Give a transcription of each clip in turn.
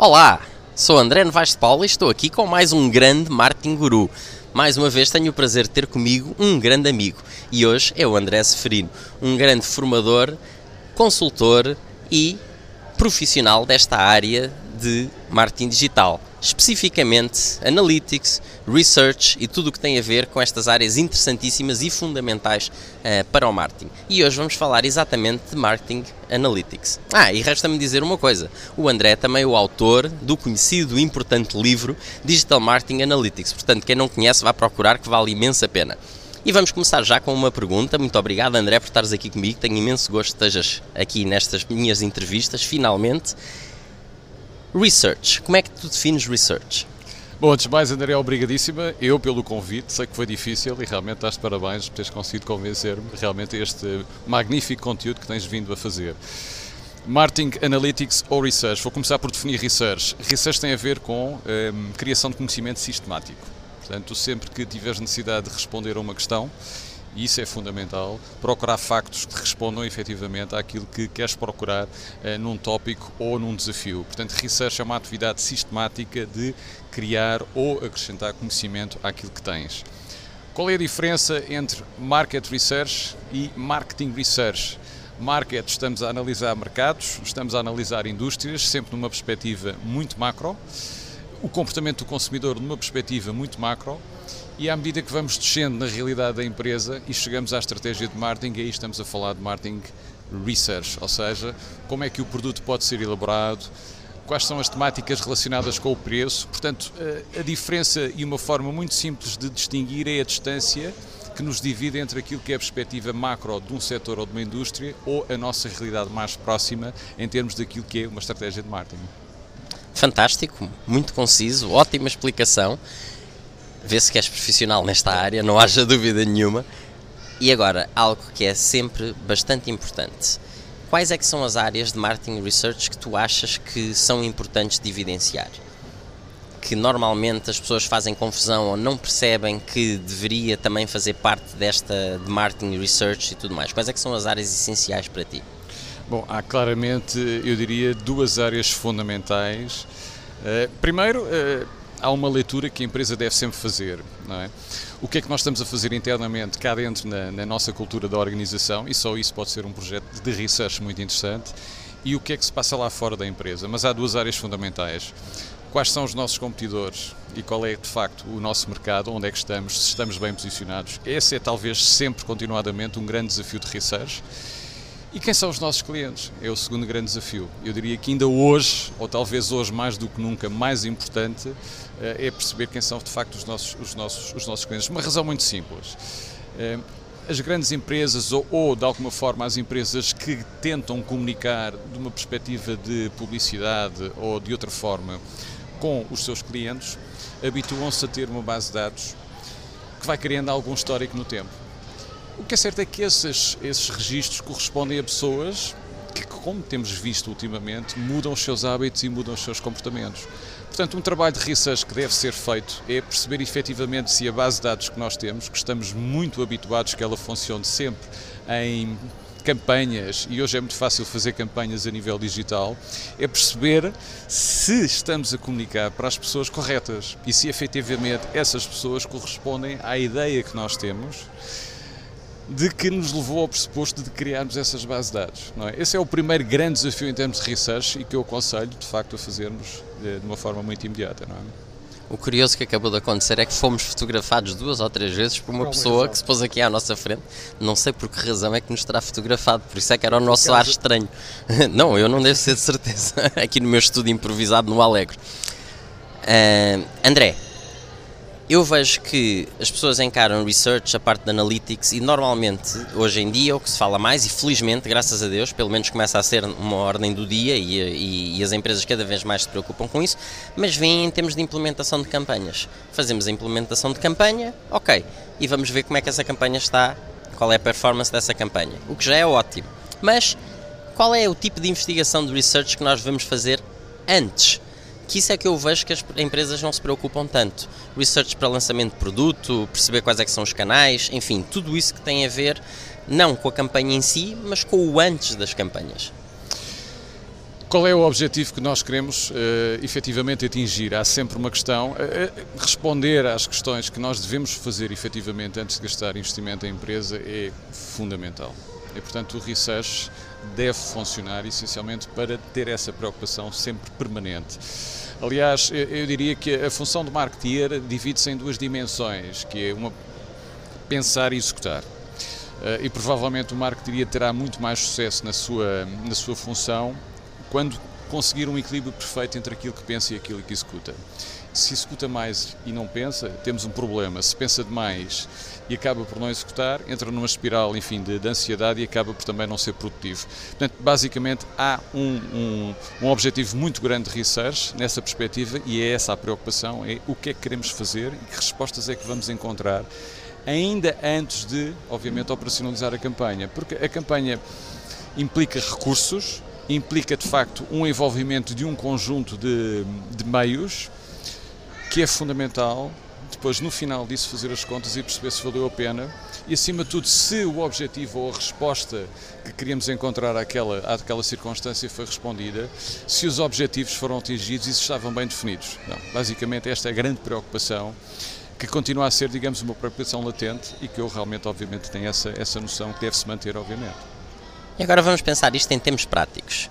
Olá, sou André Novaes de Paula e estou aqui com mais um grande marketing guru. Mais uma vez tenho o prazer de ter comigo um grande amigo e hoje é o André Seferino, um grande formador, consultor e profissional desta área de marketing digital, especificamente analytics, research e tudo o que tem a ver com estas áreas interessantíssimas e fundamentais uh, para o marketing. E hoje vamos falar exatamente de marketing analytics. Ah, e resta-me dizer uma coisa: o André é também o autor do conhecido e importante livro Digital Marketing Analytics. Portanto, quem não conhece, vá procurar que vale imensa pena. E vamos começar já com uma pergunta. Muito obrigado, André, por estares aqui comigo. Tenho imenso gosto que estejas aqui nestas minhas entrevistas, finalmente. Research. Como é que tu defines research? Bom, antes de mais, André, obrigadíssima. Eu pelo convite, sei que foi difícil e realmente estás parabéns por teres conseguido convencer-me realmente este magnífico conteúdo que tens vindo a fazer. Marketing, Analytics ou Research? Vou começar por definir Research. Research tem a ver com um, criação de conhecimento sistemático. Portanto, sempre que tiveres necessidade de responder a uma questão, e isso é fundamental, procurar factos que respondam efetivamente àquilo que queres procurar eh, num tópico ou num desafio. Portanto, research é uma atividade sistemática de criar ou acrescentar conhecimento àquilo que tens. Qual é a diferença entre market research e marketing research? Market, estamos a analisar mercados, estamos a analisar indústrias, sempre numa perspectiva muito macro, o comportamento do consumidor numa perspectiva muito macro e à medida que vamos descendo na realidade da empresa e chegamos à estratégia de marketing, aí estamos a falar de marketing research, ou seja, como é que o produto pode ser elaborado, quais são as temáticas relacionadas com o preço. Portanto, a diferença e uma forma muito simples de distinguir é a distância que nos divide entre aquilo que é a perspectiva macro de um setor ou de uma indústria ou a nossa realidade mais próxima em termos daquilo que é uma estratégia de marketing. Fantástico, muito conciso, ótima explicação vê-se que és profissional nesta área, não haja dúvida nenhuma. E agora, algo que é sempre bastante importante. Quais é que são as áreas de marketing research que tu achas que são importantes de evidenciar? Que normalmente as pessoas fazem confusão ou não percebem que deveria também fazer parte desta de marketing research e tudo mais. Quais é que são as áreas essenciais para ti? Bom, há claramente, eu diria, duas áreas fundamentais. Uh, primeiro, uh, há uma leitura que a empresa deve sempre fazer. É? O que é que nós estamos a fazer internamente cá dentro na, na, nossa cultura da organização, e só isso pode ser um projeto de research muito interessante, e o que é que se passa lá fora da empresa. Mas há duas áreas fundamentais. Quais são os nossos competidores e qual é de facto o nosso mercado, onde é que estamos, se estamos bem posicionados. Esse é talvez sempre continuadamente um grande desafio de research e quem são os nossos clientes? É o segundo grande desafio. Eu diria que ainda hoje, ou talvez hoje mais do que nunca, mais importante eh, é perceber quem são de facto os nossos, os nossos, os nossos clientes. Uma razão muito simples. Eh, as grandes empresas, ou, ou de alguma forma as empresas que tentam comunicar de uma perspectiva de publicidade ou de outra forma com os seus clientes, habituam-se a ter uma base de dados que vai criando algum histórico no tempo. O que é certo é que esses, esses registros correspondem a pessoas que, como temos visto ultimamente, mudam os seus hábitos e mudam os seus comportamentos. Portanto, um trabalho de research que deve ser feito é perceber efetivamente se a base de dados que nós temos, que estamos muito habituados que ela funcione sempre em campanhas, e hoje é muito fácil fazer campanhas a nível digital, é perceber se estamos a comunicar para as pessoas corretas e se efetivamente essas pessoas correspondem à ideia que nós temos de que nos levou ao pressuposto de criarmos essas bases de dados. Não é? Esse é o primeiro grande desafio em termos de research e que eu aconselho, de facto, a fazermos de, de uma forma muito imediata. Não é? O curioso que acabou de acontecer é que fomos fotografados duas ou três vezes por uma pessoa que se pôs aqui à nossa frente. Não sei por que razão é que nos terá fotografado, por isso é que era o nosso ar estranho. Não, eu não devo ser de certeza. Aqui no meu estúdio improvisado no Alegre. Uh, André, eu vejo que as pessoas encaram research, a parte de analytics, e normalmente, hoje em dia, o que se fala mais, e felizmente, graças a Deus, pelo menos começa a ser uma ordem do dia e, e, e as empresas cada vez mais se preocupam com isso, mas vem em termos de implementação de campanhas. Fazemos a implementação de campanha, ok, e vamos ver como é que essa campanha está, qual é a performance dessa campanha, o que já é ótimo. Mas qual é o tipo de investigação de research que nós vamos fazer antes? Que isso é que eu vejo que as empresas não se preocupam tanto. Research para lançamento de produto, perceber quais é que são os canais, enfim, tudo isso que tem a ver não com a campanha em si, mas com o antes das campanhas. Qual é o objetivo que nós queremos uh, efetivamente atingir? Há sempre uma questão. Uh, responder às questões que nós devemos fazer efetivamente antes de gastar investimento em empresa é fundamental. E, portanto, o research deve funcionar essencialmente para ter essa preocupação sempre permanente. Aliás, eu diria que a função do marketeer divide-se em duas dimensões, que é uma pensar e executar. Uh, e provavelmente o marketeer terá muito mais sucesso na sua, na sua função quando conseguir um equilíbrio perfeito entre aquilo que pensa e aquilo que executa. Se executa mais e não pensa, temos um problema. Se pensa demais e acaba por não executar, entra numa espiral, enfim, de, de ansiedade e acaba por também não ser produtivo. Portanto, basicamente, há um, um, um objetivo muito grande de research nessa perspectiva e é essa a preocupação, é o que é que queremos fazer e que respostas é que vamos encontrar ainda antes de, obviamente, operacionalizar a campanha. Porque a campanha implica recursos, implica de facto um envolvimento de um conjunto de, de meios que é fundamental depois no final disso fazer as contas e perceber se valeu a pena e acima de tudo se o objetivo ou a resposta que queríamos encontrar àquela, àquela circunstância foi respondida, se os objetivos foram atingidos e se estavam bem definidos. Não, basicamente esta é a grande preocupação que continua a ser, digamos, uma preocupação latente e que eu realmente, obviamente, tenho essa, essa noção que deve-se manter, obviamente. E agora vamos pensar isto em termos práticos.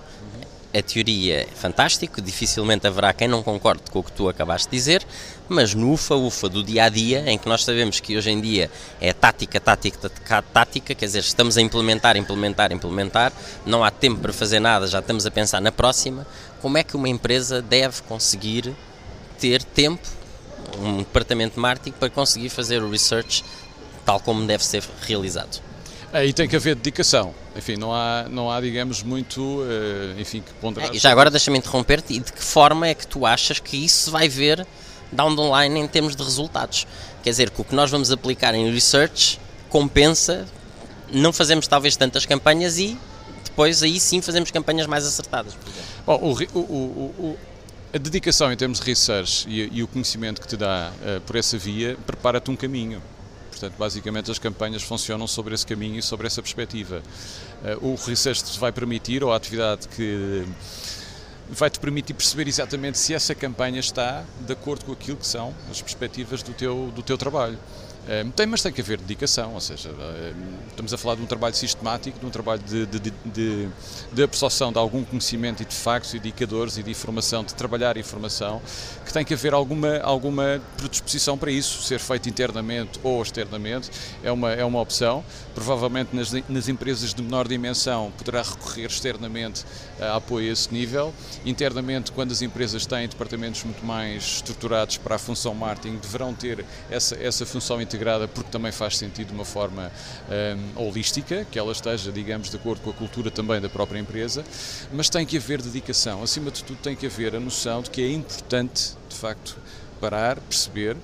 A teoria é fantástico, dificilmente haverá quem não concorde com o que tu acabaste de dizer, mas no ufa-ufa do dia a dia, em que nós sabemos que hoje em dia é tática, tática, tática, quer dizer, estamos a implementar, implementar, implementar, não há tempo para fazer nada, já estamos a pensar na próxima, como é que uma empresa deve conseguir ter tempo, um departamento de marketing, para conseguir fazer o research tal como deve ser realizado? Aí tem que haver dedicação. Enfim, não há, não há digamos, muito, eh, enfim, que ponderar. É, já agora deixa-me interromper-te, e de que forma é que tu achas que isso vai ver down the line em termos de resultados? Quer dizer, que o que nós vamos aplicar em research compensa, não fazemos talvez tantas campanhas e depois aí sim fazemos campanhas mais acertadas. Bom, o, o, o, a dedicação em termos de research e, e o conhecimento que te dá uh, por essa via prepara-te um caminho. Portanto, basicamente as campanhas funcionam sobre esse caminho e sobre essa perspectiva. Eh, o research vai permitir, ou a atividade que vai-te permitir perceber exatamente se essa campanha está de acordo com aquilo que são as perspectivas do teu, do teu trabalho. Ehm, tem, mas tem que haver dedicação, ou seja, ehm, estamos a falar de um trabalho sistemático, de um trabalho de, de, de, de absorção de algum conhecimento e de factos, indicadores e de informação, de trabalhar informação, que tem que haver alguma, alguma predisposição para isso, ser feito internamente ou externamente, é uma, é uma opção. Provavelmente nas, nas empresas de menor dimensão poderá recorrer externamente a apoio a esse nível. Internamente, quando as empresas têm departamentos muito mais estruturados para a função marketing, deverão ter essa, essa função integrada integrada porque também faz sentido de uma forma um, holística, que ela esteja, digamos, de acordo com a cultura também da própria empresa, mas tem que haver dedicação. Acima de tudo, tem que haver a noção de que é importante, de facto, parar, perceber,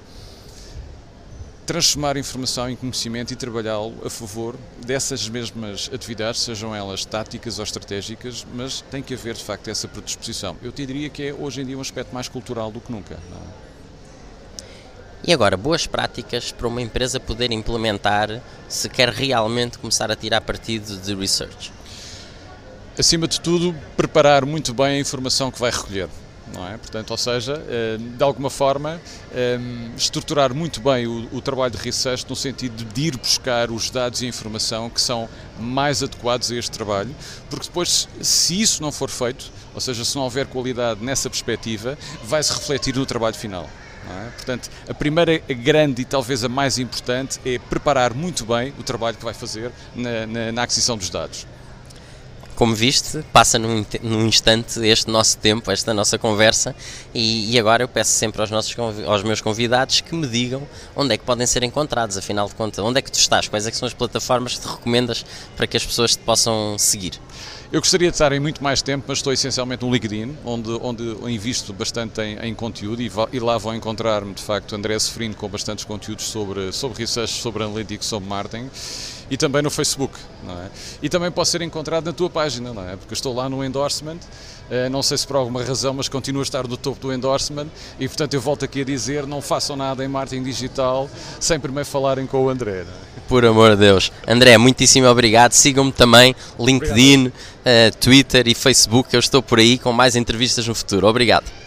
transformar informação em conhecimento e trabalhá-lo a favor dessas mesmas atividades, sejam elas táticas ou estratégicas, mas tem que haver de facto essa predisposição. Eu te diria que é hoje em dia um aspecto mais cultural do que nunca. E agora, boas práticas para uma empresa poder implementar se quer realmente começar a tirar partido de research? Acima de tudo, preparar muito bem a informação que vai recolher. Não é? Portanto, ou seja, eh, de alguma forma, eh, estruturar muito bem o, o, trabalho de research no sentido de ir buscar os dados e a informação que são mais adequados a este trabalho, porque depois, se isso não for feito, ou seja, se não houver qualidade nessa perspectiva, vai-se refletir no trabalho final. É? Portanto, a primeira grande e talvez a mais importante é preparar muito bem o trabalho que vai fazer na, na, na aquisição dos dados. Como viste, passa num, num, instante este nosso tempo, esta nossa conversa, e, e, agora eu peço sempre aos, nossos, aos meus convidados que me digam onde é que podem ser encontrados, afinal de contas, onde é que tu estás, quais é que são as plataformas que te recomendas para que as pessoas te possam seguir. Eu gostaria de estar em muito mais tempo, mas estou essencialmente no LinkedIn, onde, onde invisto bastante em, em conteúdo e, e, lá vão encontrar-me, de facto, André Seferino com bastantes conteúdos sobre, sobre research, sobre analytics, sobre marketing e também no Facebook, não é? E também posso ser encontrado na tua página, não é? Porque estou lá no endorsement, não sei se por alguma razão, mas continuo a estar no topo do endorsement e, portanto, eu volto aqui a dizer, não façam nada em marketing digital sem primeiro falarem com o André. É? Por amor de Deus. André, muitíssimo obrigado. Sigam-me também, LinkedIn. Obrigado uh, Twitter e Facebook. Eu estou por aí com mais entrevistas no futuro. Obrigado.